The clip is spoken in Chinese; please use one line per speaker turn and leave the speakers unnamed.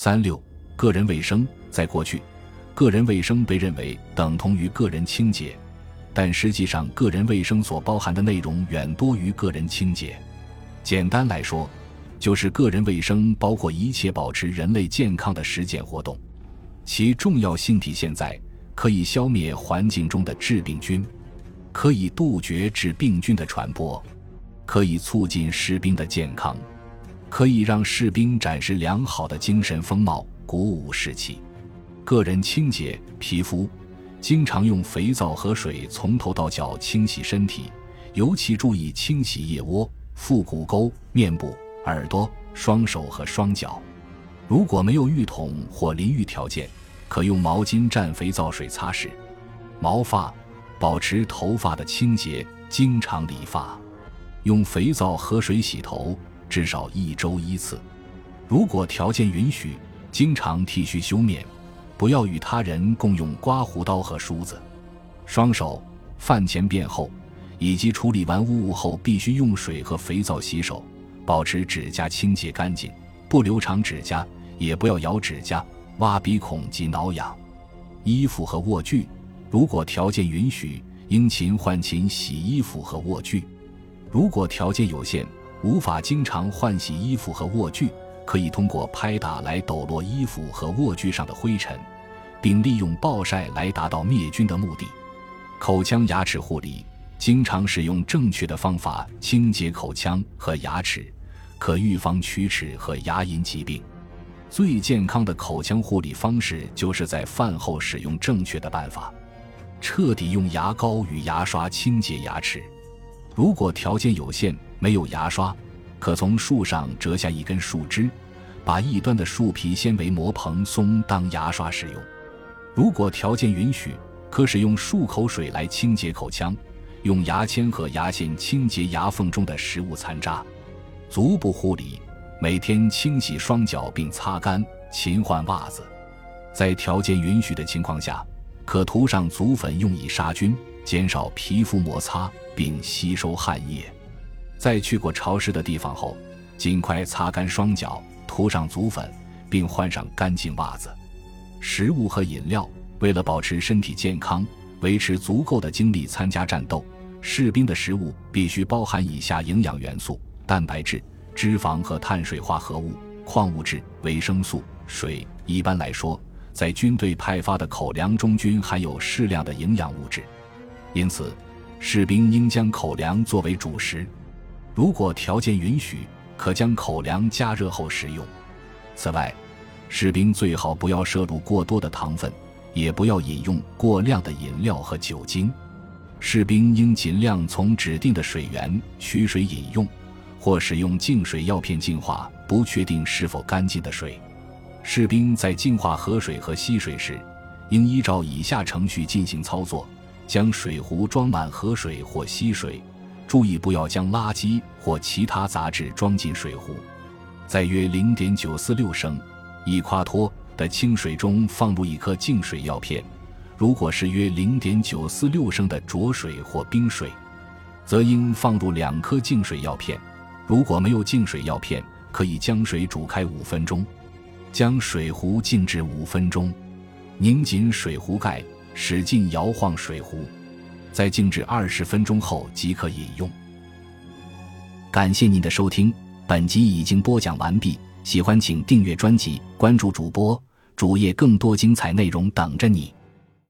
三六，个人卫生，在过去，个人卫生被认为等同于个人清洁，但实际上，个人卫生所包含的内容远多于个人清洁。简单来说，就是个人卫生包括一切保持人类健康的实践活动，其重要性体现在可以消灭环境中的致病菌，可以杜绝致病菌的传播，可以促进士兵的健康。可以让士兵展示良好的精神风貌，鼓舞士气。个人清洁皮肤，经常用肥皂和水从头到脚清洗身体，尤其注意清洗腋窝、腹股沟、面部、耳朵、双手和双脚。如果没有浴桶或淋浴条件，可用毛巾蘸肥皂水擦拭。毛发，保持头发的清洁，经常理发，用肥皂和水洗头。至少一周一次，如果条件允许，经常剃须修面，不要与他人共用刮胡刀和梳子。双手饭前便后，以及处理完污物后，必须用水和肥皂洗手，保持指甲清洁干净，不留长指甲，也不要咬指甲、挖鼻孔及挠痒。衣服和卧具，如果条件允许，应勤换勤洗衣服和卧具。如果条件有限，无法经常换洗衣服和卧具，可以通过拍打来抖落衣服和卧具上的灰尘，并利用暴晒来达到灭菌的目的。口腔牙齿护理，经常使用正确的方法清洁口腔和牙齿，可预防龋齿和牙龈疾病。最健康的口腔护理方式就是在饭后使用正确的办法，彻底用牙膏与牙刷清洁牙齿。如果条件有限，没有牙刷，可从树上折下一根树枝，把一端的树皮纤维磨蓬松当牙刷使用。如果条件允许，可使用漱口水来清洁口腔，用牙签和牙线清洁牙缝中的食物残渣。足部护理，每天清洗双脚并擦干，勤换袜子。在条件允许的情况下，可涂上足粉用以杀菌，减少皮肤摩擦并吸收汗液。在去过潮湿的地方后，尽快擦干双脚，涂上足粉，并换上干净袜子。食物和饮料，为了保持身体健康，维持足够的精力参加战斗，士兵的食物必须包含以下营养元素：蛋白质、脂肪和碳水化合物、矿物质、维生素、水。一般来说，在军队派发的口粮中均含有适量的营养物质，因此，士兵应将口粮作为主食。如果条件允许，可将口粮加热后食用。此外，士兵最好不要摄入过多的糖分，也不要饮用过量的饮料和酒精。士兵应尽量从指定的水源取水饮用，或使用净水药片净化不确定是否干净的水。士兵在净化河水和溪水时，应依照以下程序进行操作：将水壶装满河水或溪水。注意不要将垃圾或其他杂质装进水壶，在约零点九四六升一夸脱的清水中放入一颗净水药片。如果是约零点九四六升的浊水或冰水，则应放入两颗净水药片。如果没有净水药片，可以将水煮开五分钟，将水壶静置五分钟，拧紧水壶盖，使劲摇晃水壶。在静置二十分钟后即可饮用。感谢您的收听，本集已经播讲完毕。喜欢请订阅专辑，关注主播主页，更多精彩内容等着你。